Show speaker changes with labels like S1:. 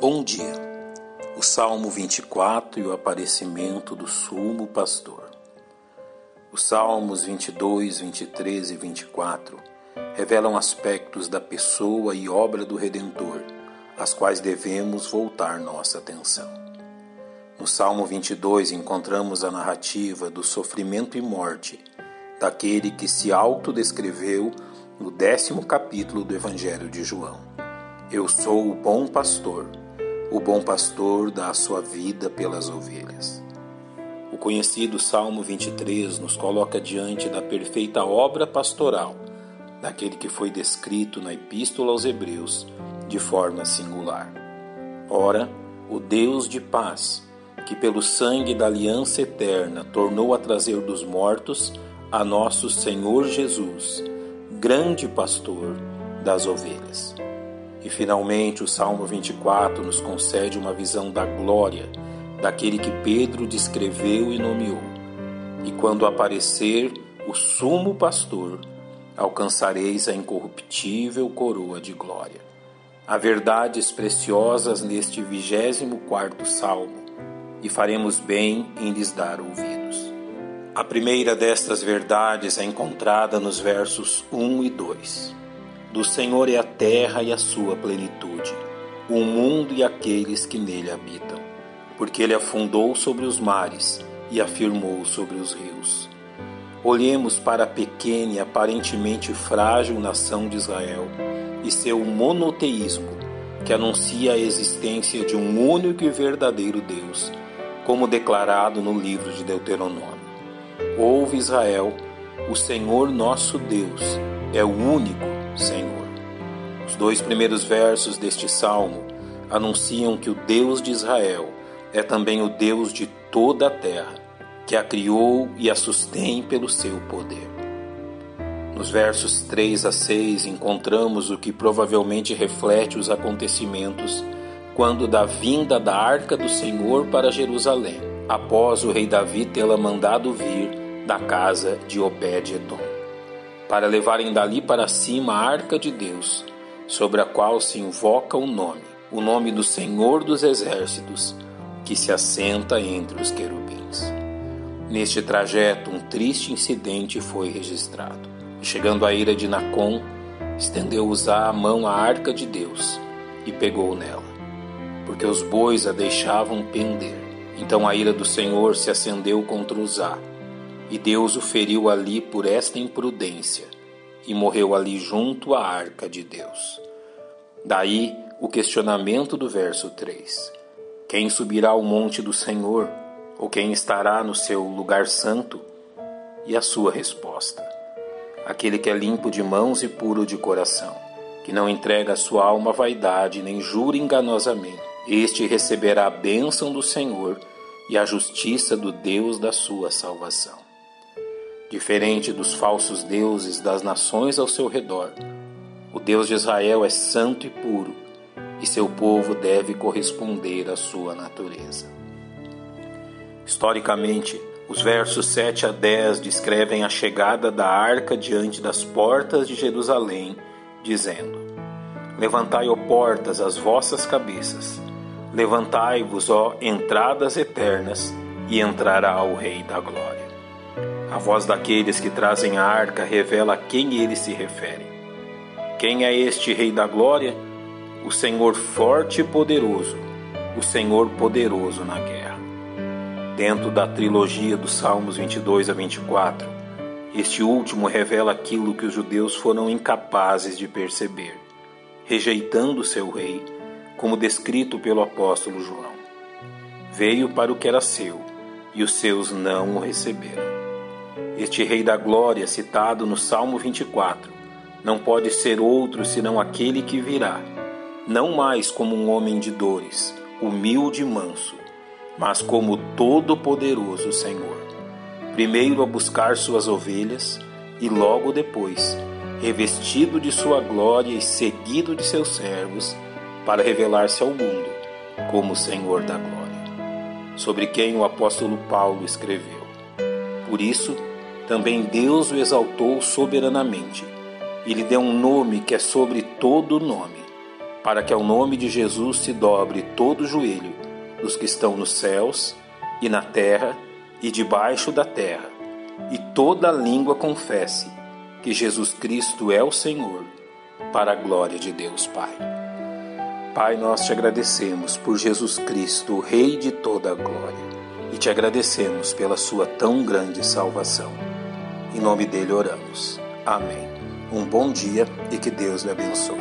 S1: Bom dia. O Salmo 24 e o aparecimento do sumo pastor. Os Salmos 22, 23 e 24 revelam aspectos da pessoa e obra do Redentor, às quais devemos voltar nossa atenção. No Salmo 22 encontramos a narrativa do sofrimento e morte daquele que se autodescreveu no décimo capítulo do Evangelho de João. Eu sou o bom pastor o bom pastor dá a sua vida pelas ovelhas. O conhecido Salmo 23 nos coloca diante da perfeita obra pastoral daquele que foi descrito na Epístola aos Hebreus de forma singular. Ora, o Deus de paz, que pelo sangue da aliança eterna tornou a trazer dos mortos a nosso Senhor Jesus, grande pastor das ovelhas. E finalmente o Salmo 24 nos concede uma visão da glória daquele que Pedro descreveu e nomeou. E quando aparecer o sumo pastor, alcançareis a incorruptível coroa de glória. Há verdades preciosas neste vigésimo quarto salmo, e faremos bem em lhes dar ouvidos. A primeira destas verdades é encontrada nos versos 1 e 2. Do Senhor é a terra e a sua plenitude, o mundo e aqueles que nele habitam, porque ele afundou sobre os mares e afirmou sobre os rios. Olhemos para a pequena e aparentemente frágil nação de Israel e seu monoteísmo, que anuncia a existência de um único e verdadeiro Deus, como declarado no livro de Deuteronômio. Ouve Israel, o Senhor nosso Deus é o único Senhor. Os dois primeiros versos deste salmo anunciam que o Deus de Israel é também o Deus de toda a terra, que a criou e a sustém pelo seu poder. Nos versos 3 a 6 encontramos o que provavelmente reflete os acontecimentos quando da vinda da arca do Senhor para Jerusalém, após o rei Davi tê-la mandado vir da casa de Obed-edom para levarem dali para cima a arca de Deus, sobre a qual se invoca o nome, o nome do Senhor dos Exércitos, que se assenta entre os querubins. Neste trajeto, um triste incidente foi registrado. Chegando à ira de Nacon, estendeu Uzá a mão à arca de Deus e pegou nela, porque os bois a deixavam pender. Então a ira do Senhor se acendeu contra Uzá, e Deus o feriu ali por esta imprudência, e morreu ali junto à arca de Deus. Daí o questionamento do verso 3: Quem subirá ao monte do Senhor? Ou quem estará no seu lugar santo? E a sua resposta: Aquele que é limpo de mãos e puro de coração, que não entrega a sua alma à vaidade, nem jura enganosamente. Este receberá a bênção do Senhor e a justiça do Deus da sua salvação. Diferente dos falsos deuses das nações ao seu redor, o Deus de Israel é santo e puro, e seu povo deve corresponder à sua natureza. Historicamente, os versos 7 a 10 descrevem a chegada da arca diante das portas de Jerusalém, dizendo: Levantai, ó portas, as vossas cabeças, levantai-vos, ó entradas eternas, e entrará o Rei da Glória. A voz daqueles que trazem a arca revela a quem ele se refere. Quem é este Rei da Glória? O Senhor forte e poderoso, o Senhor poderoso na guerra. Dentro da trilogia dos Salmos 22 a 24, este último revela aquilo que os judeus foram incapazes de perceber, rejeitando seu rei, como descrito pelo apóstolo João. Veio para o que era seu, e os seus não o receberam. Este Rei da Glória, citado no Salmo 24, não pode ser outro senão aquele que virá, não mais como um homem de dores, humilde e manso, mas como todo-poderoso Senhor. Primeiro a buscar suas ovelhas e logo depois, revestido de sua glória e seguido de seus servos, para revelar-se ao mundo como Senhor da glória, sobre quem o apóstolo Paulo escreveu. Por isso, também Deus o exaltou soberanamente e lhe deu um nome que é sobre todo nome, para que ao nome de Jesus se dobre todo o joelho dos que estão nos céus e na terra e debaixo da terra, e toda língua confesse que Jesus Cristo é o Senhor, para a glória de Deus Pai. Pai, nós te agradecemos por Jesus Cristo, o Rei de toda a glória, e te agradecemos pela sua tão grande salvação. Em nome dele oramos. Amém. Um bom dia e que Deus lhe abençoe.